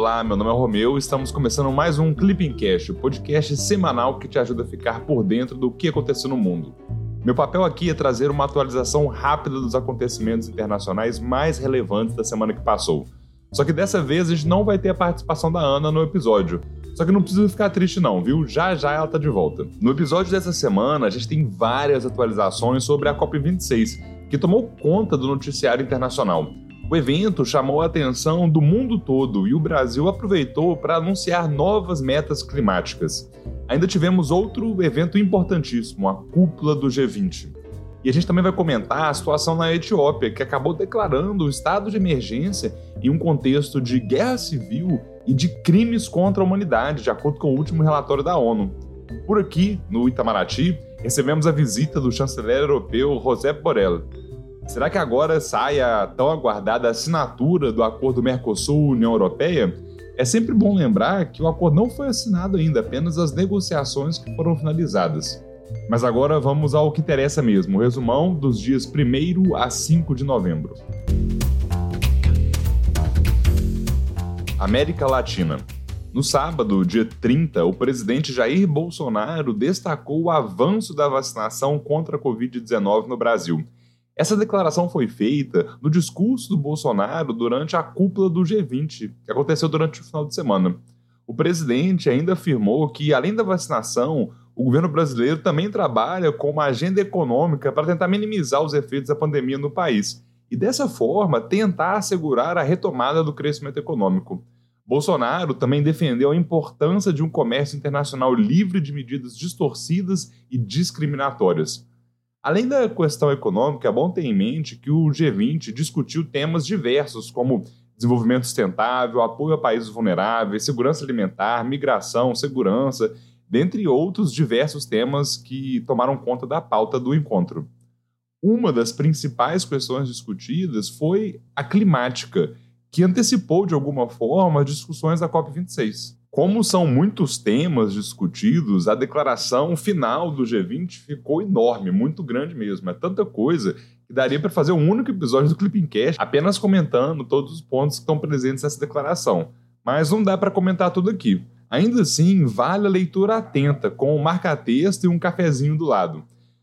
Olá, meu nome é Romeu e estamos começando mais um Clipping Cast, o podcast semanal que te ajuda a ficar por dentro do que aconteceu no mundo. Meu papel aqui é trazer uma atualização rápida dos acontecimentos internacionais mais relevantes da semana que passou. Só que dessa vez a gente não vai ter a participação da Ana no episódio. Só que não precisa ficar triste não, viu? Já já ela tá de volta. No episódio dessa semana a gente tem várias atualizações sobre a COP26, que tomou conta do noticiário internacional. O evento chamou a atenção do mundo todo e o Brasil aproveitou para anunciar novas metas climáticas. Ainda tivemos outro evento importantíssimo, a cúpula do G20. E a gente também vai comentar a situação na Etiópia, que acabou declarando o estado de emergência em um contexto de guerra civil e de crimes contra a humanidade, de acordo com o último relatório da ONU. Por aqui, no Itamaraty, recebemos a visita do chanceler europeu José Borrell. Será que agora sai a tão aguardada assinatura do acordo Mercosul-União Europeia? É sempre bom lembrar que o acordo não foi assinado ainda, apenas as negociações que foram finalizadas. Mas agora vamos ao que interessa mesmo, o resumão dos dias 1 a 5 de novembro. América Latina. No sábado, dia 30, o presidente Jair Bolsonaro destacou o avanço da vacinação contra a Covid-19 no Brasil essa declaração foi feita no discurso do Bolsonaro durante a cúpula do G20, que aconteceu durante o final de semana. O presidente ainda afirmou que, além da vacinação, o governo brasileiro também trabalha com uma agenda econômica para tentar minimizar os efeitos da pandemia no país e, dessa forma, tentar assegurar a retomada do crescimento econômico. Bolsonaro também defendeu a importância de um comércio internacional livre de medidas distorcidas e discriminatórias. Além da questão econômica, é bom ter em mente que o G20 discutiu temas diversos, como desenvolvimento sustentável, apoio a países vulneráveis, segurança alimentar, migração, segurança, dentre outros diversos temas que tomaram conta da pauta do encontro. Uma das principais questões discutidas foi a climática, que antecipou de alguma forma as discussões da COP26. Como são muitos temas discutidos, a declaração final do G20 ficou enorme, muito grande mesmo. É tanta coisa que daria para fazer um único episódio do Clipping Cash apenas comentando todos os pontos que estão presentes nessa declaração. Mas não dá para comentar tudo aqui. Ainda assim, vale a leitura atenta, com um marca-texto e um cafezinho do lado.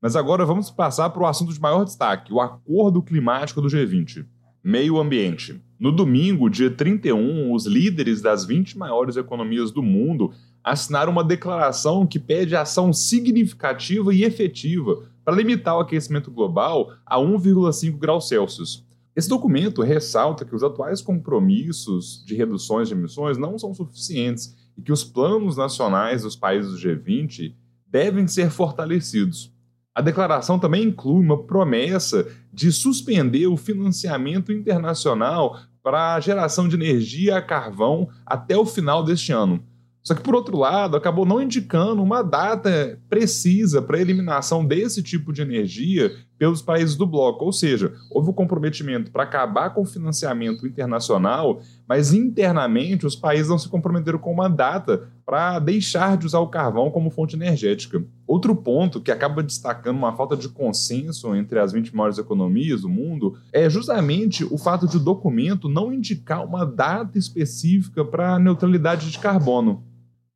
Mas agora vamos passar para o assunto de maior destaque: o acordo climático do G20. Meio ambiente. No domingo, dia 31, os líderes das 20 maiores economias do mundo assinaram uma declaração que pede ação significativa e efetiva para limitar o aquecimento global a 1,5 graus Celsius. Esse documento ressalta que os atuais compromissos de reduções de emissões não são suficientes e que os planos nacionais dos países do G20 devem ser fortalecidos. A declaração também inclui uma promessa de suspender o financiamento internacional para a geração de energia a carvão até o final deste ano. Só que, por outro lado, acabou não indicando uma data precisa para a eliminação desse tipo de energia pelos países do bloco. Ou seja, houve o um comprometimento para acabar com o financiamento internacional, mas internamente os países não se comprometeram com uma data para deixar de usar o carvão como fonte energética. Outro ponto que acaba destacando uma falta de consenso entre as 20 maiores economias do mundo é justamente o fato de o documento não indicar uma data específica para a neutralidade de carbono.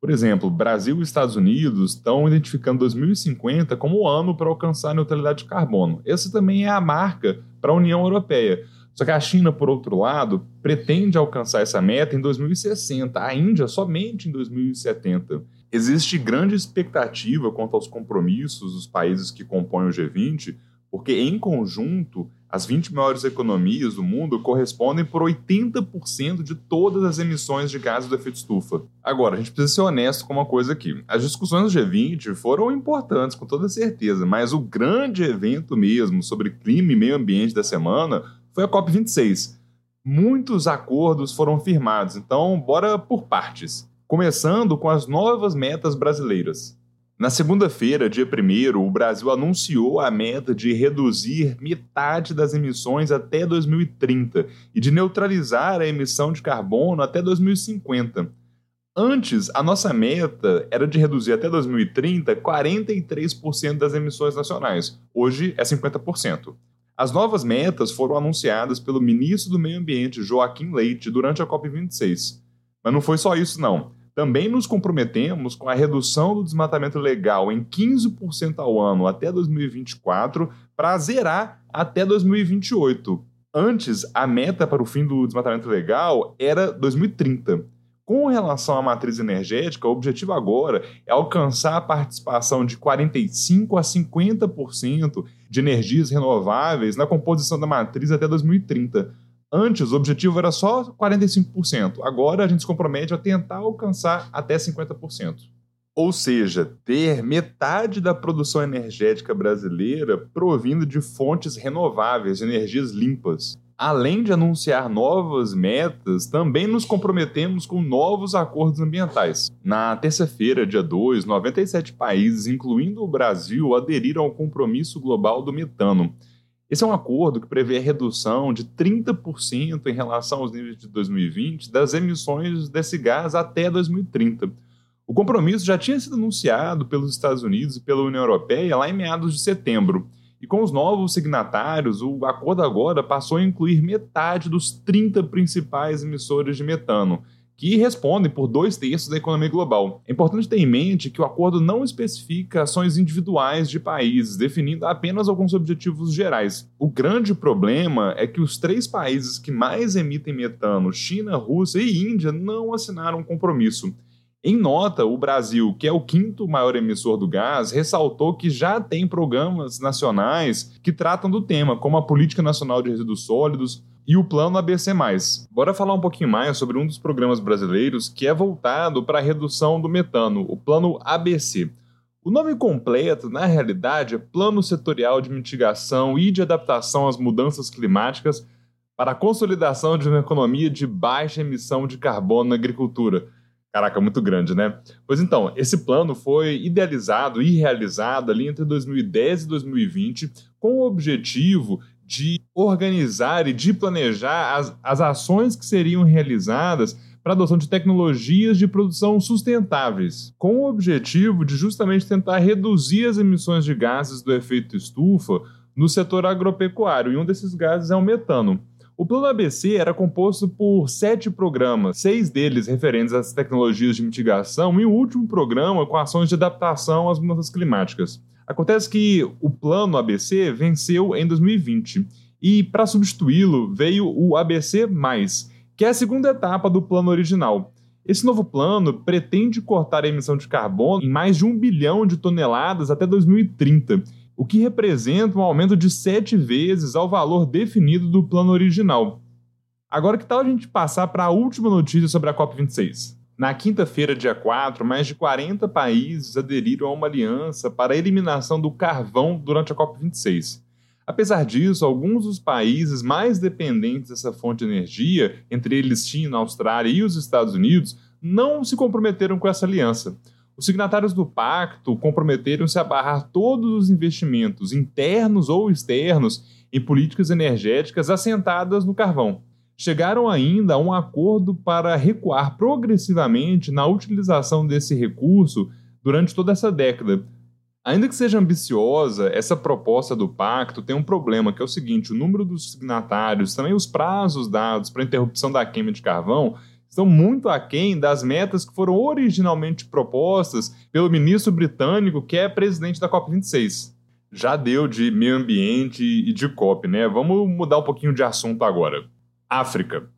Por exemplo, Brasil e Estados Unidos estão identificando 2050 como o ano para alcançar a neutralidade de carbono. Essa também é a marca para a União Europeia. Só que a China, por outro lado, pretende alcançar essa meta em 2060, a Índia somente em 2070. Existe grande expectativa quanto aos compromissos dos países que compõem o G20, porque em conjunto as 20 maiores economias do mundo correspondem por 80% de todas as emissões de gases do efeito estufa. Agora, a gente precisa ser honesto com uma coisa aqui. As discussões do G20 foram importantes, com toda certeza, mas o grande evento mesmo sobre clima e meio ambiente da semana foi a COP26. Muitos acordos foram firmados, então bora por partes. Começando com as novas metas brasileiras. Na segunda-feira, dia 1, o Brasil anunciou a meta de reduzir metade das emissões até 2030 e de neutralizar a emissão de carbono até 2050. Antes, a nossa meta era de reduzir até 2030 43% das emissões nacionais. Hoje é 50%. As novas metas foram anunciadas pelo ministro do Meio Ambiente, Joaquim Leite, durante a COP26. Mas não foi só isso, não. Também nos comprometemos com a redução do desmatamento legal em 15% ao ano até 2024 para zerar até 2028. Antes, a meta para o fim do desmatamento legal era 2030. Com relação à matriz energética, o objetivo agora é alcançar a participação de 45% a 50% de energias renováveis na composição da matriz até 2030. Antes, o objetivo era só 45%. Agora, a gente se compromete a tentar alcançar até 50%. Ou seja, ter metade da produção energética brasileira provindo de fontes renováveis, energias limpas. Além de anunciar novas metas, também nos comprometemos com novos acordos ambientais. Na terça-feira, dia 2, 97 países, incluindo o Brasil, aderiram ao compromisso global do metano. Esse é um acordo que prevê a redução de 30% em relação aos níveis de 2020 das emissões desse gás até 2030. O compromisso já tinha sido anunciado pelos Estados Unidos e pela União Europeia lá em meados de setembro. E com os novos signatários, o acordo agora passou a incluir metade dos 30 principais emissores de metano, que respondem por dois terços da economia global. É importante ter em mente que o acordo não especifica ações individuais de países, definindo apenas alguns objetivos gerais. O grande problema é que os três países que mais emitem metano, China, Rússia e Índia, não assinaram um compromisso. Em nota, o Brasil, que é o quinto maior emissor do gás, ressaltou que já tem programas nacionais que tratam do tema, como a Política Nacional de Resíduos Sólidos, e o Plano ABC+. Bora falar um pouquinho mais sobre um dos programas brasileiros que é voltado para a redução do metano, o Plano ABC. O nome completo, na realidade, é Plano Setorial de Mitigação e de Adaptação às Mudanças Climáticas para a Consolidação de uma Economia de Baixa Emissão de Carbono na Agricultura. Caraca, muito grande, né? Pois então, esse plano foi idealizado e realizado ali entre 2010 e 2020 com o objetivo de organizar e de planejar as, as ações que seriam realizadas para a adoção de tecnologias de produção sustentáveis, com o objetivo de justamente tentar reduzir as emissões de gases do efeito estufa no setor agropecuário, e um desses gases é o metano. O Plano ABC era composto por sete programas, seis deles referentes às tecnologias de mitigação e o último programa com ações de adaptação às mudanças climáticas. Acontece que o plano ABC venceu em 2020 e, para substituí-lo, veio o ABC, que é a segunda etapa do plano original. Esse novo plano pretende cortar a emissão de carbono em mais de um bilhão de toneladas até 2030, o que representa um aumento de sete vezes ao valor definido do plano original. Agora, que tal a gente passar para a última notícia sobre a COP26? Na quinta-feira, dia 4, mais de 40 países aderiram a uma aliança para a eliminação do carvão durante a COP26. Apesar disso, alguns dos países mais dependentes dessa fonte de energia, entre eles China, Austrália e os Estados Unidos, não se comprometeram com essa aliança. Os signatários do pacto comprometeram-se a barrar todos os investimentos, internos ou externos, em políticas energéticas assentadas no carvão chegaram ainda a um acordo para recuar progressivamente na utilização desse recurso durante toda essa década. Ainda que seja ambiciosa, essa proposta do pacto tem um problema, que é o seguinte: o número dos signatários, também os prazos dados para interrupção da queima de carvão, estão muito aquém das metas que foram originalmente propostas pelo ministro britânico, que é presidente da COP26. Já deu de meio ambiente e de COP, né? Vamos mudar um pouquinho de assunto agora. África.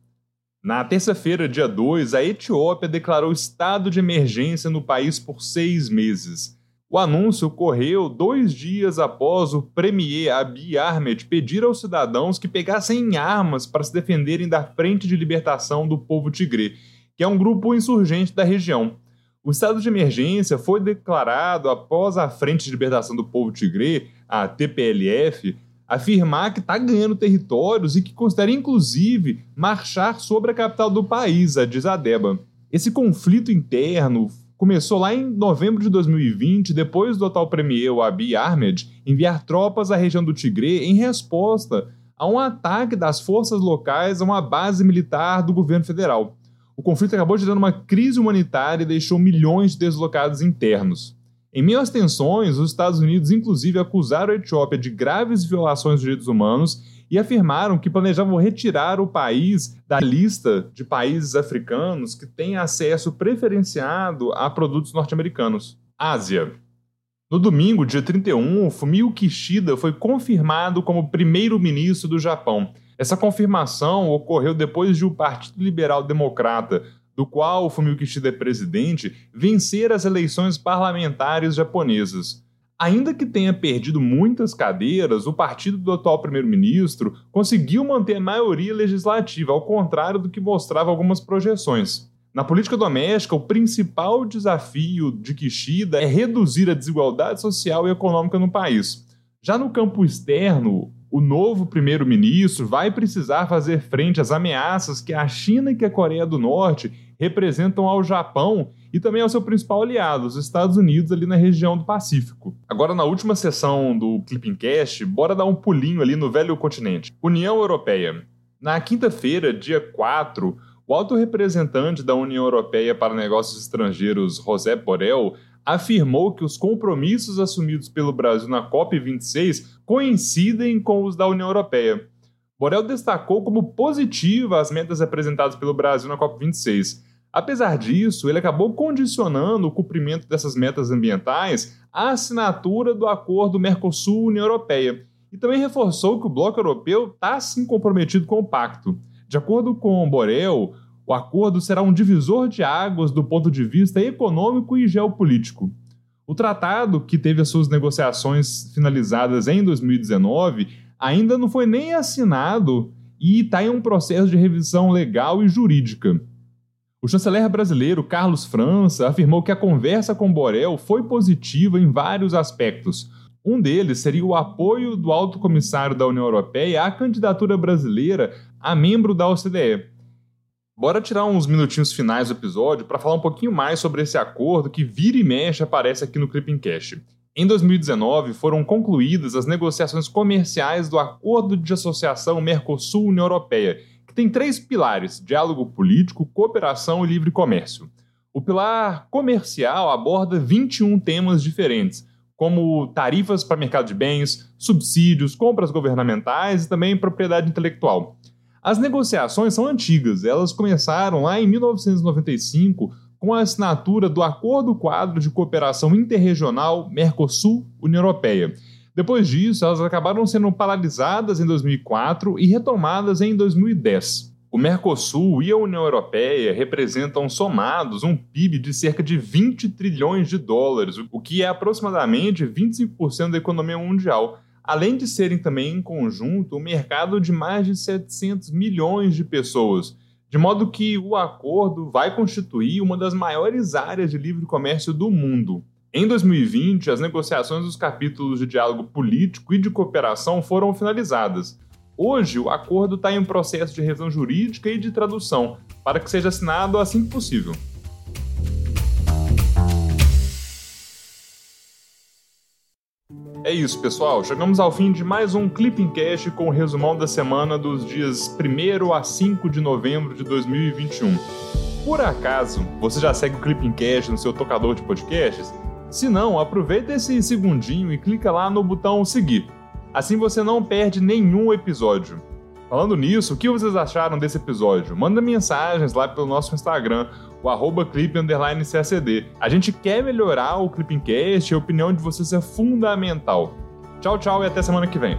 Na terça-feira, dia 2, a Etiópia declarou estado de emergência no país por seis meses. O anúncio ocorreu dois dias após o premier Abiy Ahmed pedir aos cidadãos que pegassem armas para se defenderem da Frente de Libertação do Povo Tigrê, que é um grupo insurgente da região. O estado de emergência foi declarado após a Frente de Libertação do Povo Tigrê, a TPLF, afirmar que está ganhando territórios e que considera, inclusive, marchar sobre a capital do país, a Addis Abeba. Esse conflito interno começou lá em novembro de 2020, depois do atual premier, Abiy Ahmed, enviar tropas à região do Tigre em resposta a um ataque das forças locais a uma base militar do governo federal. O conflito acabou gerando uma crise humanitária e deixou milhões de deslocados internos. Em meio às tensões, os Estados Unidos inclusive acusaram a Etiópia de graves violações dos direitos humanos e afirmaram que planejavam retirar o país da lista de países africanos que têm acesso preferenciado a produtos norte-americanos. Ásia. No domingo, dia 31, Fumio Kishida foi confirmado como primeiro-ministro do Japão. Essa confirmação ocorreu depois de o Partido Liberal Democrata, do qual Fumio Kishida é presidente, vencer as eleições parlamentares japonesas. Ainda que tenha perdido muitas cadeiras, o partido do atual primeiro-ministro conseguiu manter a maioria legislativa, ao contrário do que mostrava algumas projeções. Na política doméstica, o principal desafio de Kishida é reduzir a desigualdade social e econômica no país. Já no campo externo, o novo primeiro-ministro vai precisar fazer frente às ameaças que a China e que a Coreia do Norte representam ao Japão e também ao seu principal aliado, os Estados Unidos, ali na região do Pacífico. Agora, na última sessão do Clipping Cast, bora dar um pulinho ali no velho continente. União Europeia. Na quinta-feira, dia 4, o alto representante da União Europeia para Negócios Estrangeiros, José Borrell, afirmou que os compromissos assumidos pelo Brasil na COP26 coincidem com os da União Europeia. Borrell destacou como positiva as metas apresentadas pelo Brasil na COP26. Apesar disso, ele acabou condicionando o cumprimento dessas metas ambientais à assinatura do acordo Mercosul-União Europeia e também reforçou que o bloco europeu está sim comprometido com o pacto. De acordo com Borrell, o acordo será um divisor de águas do ponto de vista econômico e geopolítico. O tratado, que teve as suas negociações finalizadas em 2019, ainda não foi nem assinado e está em um processo de revisão legal e jurídica. O chanceler brasileiro Carlos França afirmou que a conversa com Borel foi positiva em vários aspectos. Um deles seria o apoio do alto comissário da União Europeia à candidatura brasileira a membro da OCDE. Bora tirar uns minutinhos finais do episódio para falar um pouquinho mais sobre esse acordo que vira e mexe aparece aqui no Clipping Cash. Em 2019, foram concluídas as negociações comerciais do Acordo de Associação Mercosul-União Europeia, tem três pilares: diálogo político, cooperação e livre comércio. O pilar comercial aborda 21 temas diferentes, como tarifas para mercado de bens, subsídios, compras governamentais e também propriedade intelectual. As negociações são antigas, elas começaram lá em 1995 com a assinatura do Acordo Quadro de Cooperação Interregional Mercosul-União Europeia. Depois disso, elas acabaram sendo paralisadas em 2004 e retomadas em 2010. O Mercosul e a União Europeia representam somados um PIB de cerca de 20 trilhões de dólares, o que é aproximadamente 25% da economia mundial, além de serem também em conjunto um mercado de mais de 700 milhões de pessoas de modo que o acordo vai constituir uma das maiores áreas de livre comércio do mundo. Em 2020, as negociações dos capítulos de diálogo político e de cooperação foram finalizadas. Hoje, o acordo está em um processo de revisão jurídica e de tradução, para que seja assinado assim que possível. É isso, pessoal. Chegamos ao fim de mais um Clipping Cash com o resumão da semana dos dias 1 a 5 de novembro de 2021. Por acaso, você já segue o Clipping Cash no seu tocador de podcasts? Se não, aproveita esse segundinho e clica lá no botão seguir. Assim você não perde nenhum episódio. Falando nisso, o que vocês acharam desse episódio? Manda mensagens lá pelo nosso Instagram, o arroba CACD. A gente quer melhorar o Clippingcast e a opinião de vocês é fundamental. Tchau, tchau e até semana que vem.